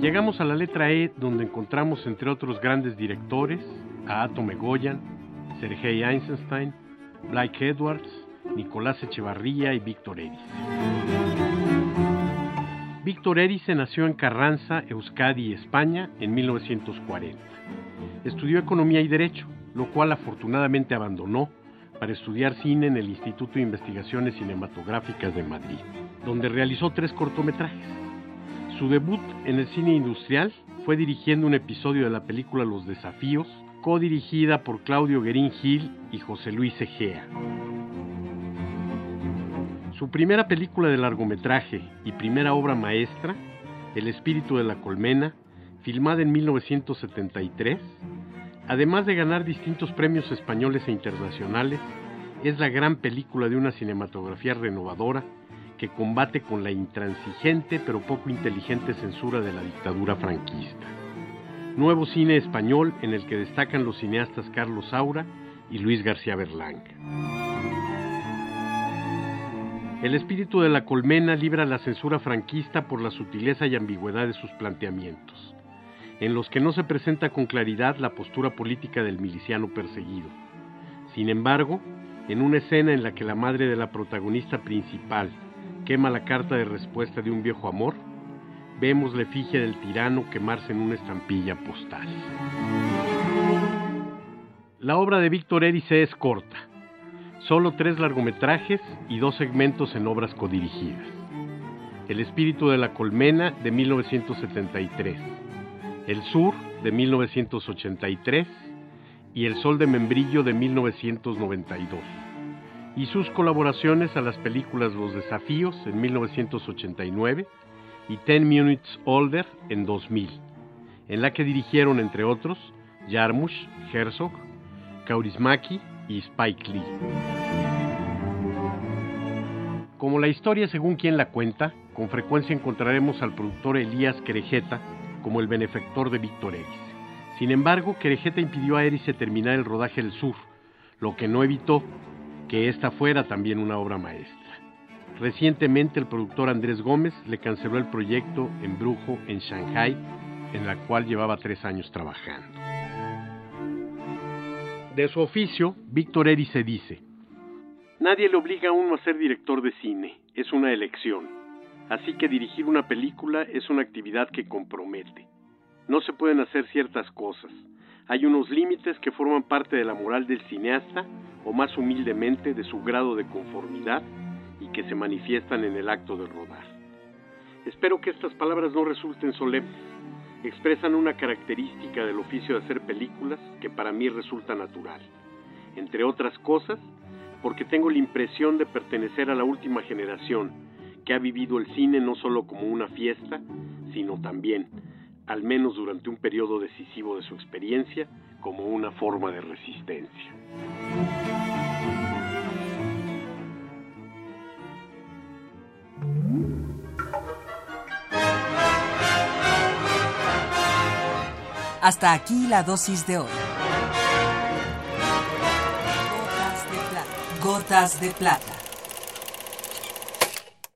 Llegamos a la letra E, donde encontramos entre otros grandes directores a Atom Egoyan, Sergei Eisenstein, Blake Edwards, Nicolás Echevarría y Víctor Erice. Víctor Erice nació en Carranza, Euskadi, España, en 1940. Estudió Economía y Derecho, lo cual afortunadamente abandonó para estudiar cine en el Instituto de Investigaciones Cinematográficas de Madrid, donde realizó tres cortometrajes. Su debut en el cine industrial fue dirigiendo un episodio de la película Los Desafíos, codirigida por Claudio Guerín Gil y José Luis Egea. Su primera película de largometraje y primera obra maestra, El espíritu de la colmena, filmada en 1973, además de ganar distintos premios españoles e internacionales, es la gran película de una cinematografía renovadora que combate con la intransigente pero poco inteligente censura de la dictadura franquista. Nuevo cine español en el que destacan los cineastas Carlos Saura y Luis García Berlanga. El espíritu de la colmena libra la censura franquista por la sutileza y ambigüedad de sus planteamientos, en los que no se presenta con claridad la postura política del miliciano perseguido. Sin embargo, en una escena en la que la madre de la protagonista principal quema la carta de respuesta de un viejo amor, vemos la efigie del tirano quemarse en una estampilla postal. La obra de Víctor Erice es corta, solo tres largometrajes y dos segmentos en obras codirigidas. El espíritu de la colmena de 1973, El sur de 1983 y El sol de membrillo de 1992 y sus colaboraciones a las películas Los Desafíos en 1989 y Ten Minutes Older en 2000, en la que dirigieron, entre otros, Jarmusch, Herzog, Kaurismäki y Spike Lee. Como la historia según quien la cuenta, con frecuencia encontraremos al productor Elías Querejeta como el benefactor de Víctor Erice. Sin embargo, Querejeta impidió a Erice terminar el rodaje del sur, lo que no evitó que esta fuera también una obra maestra. Recientemente el productor Andrés Gómez le canceló el proyecto en Brujo en Shanghai, en la cual llevaba tres años trabajando. De su oficio, Víctor Erice dice, Nadie le obliga a uno a ser director de cine, es una elección. Así que dirigir una película es una actividad que compromete. No se pueden hacer ciertas cosas. Hay unos límites que forman parte de la moral del cineasta o más humildemente de su grado de conformidad y que se manifiestan en el acto de rodar. Espero que estas palabras no resulten solemnes. Expresan una característica del oficio de hacer películas que para mí resulta natural. Entre otras cosas, porque tengo la impresión de pertenecer a la última generación que ha vivido el cine no solo como una fiesta, sino también, al menos durante un periodo decisivo de su experiencia, como una forma de resistencia. Hasta aquí la dosis de hoy. Gotas de plata. Gotas de plata.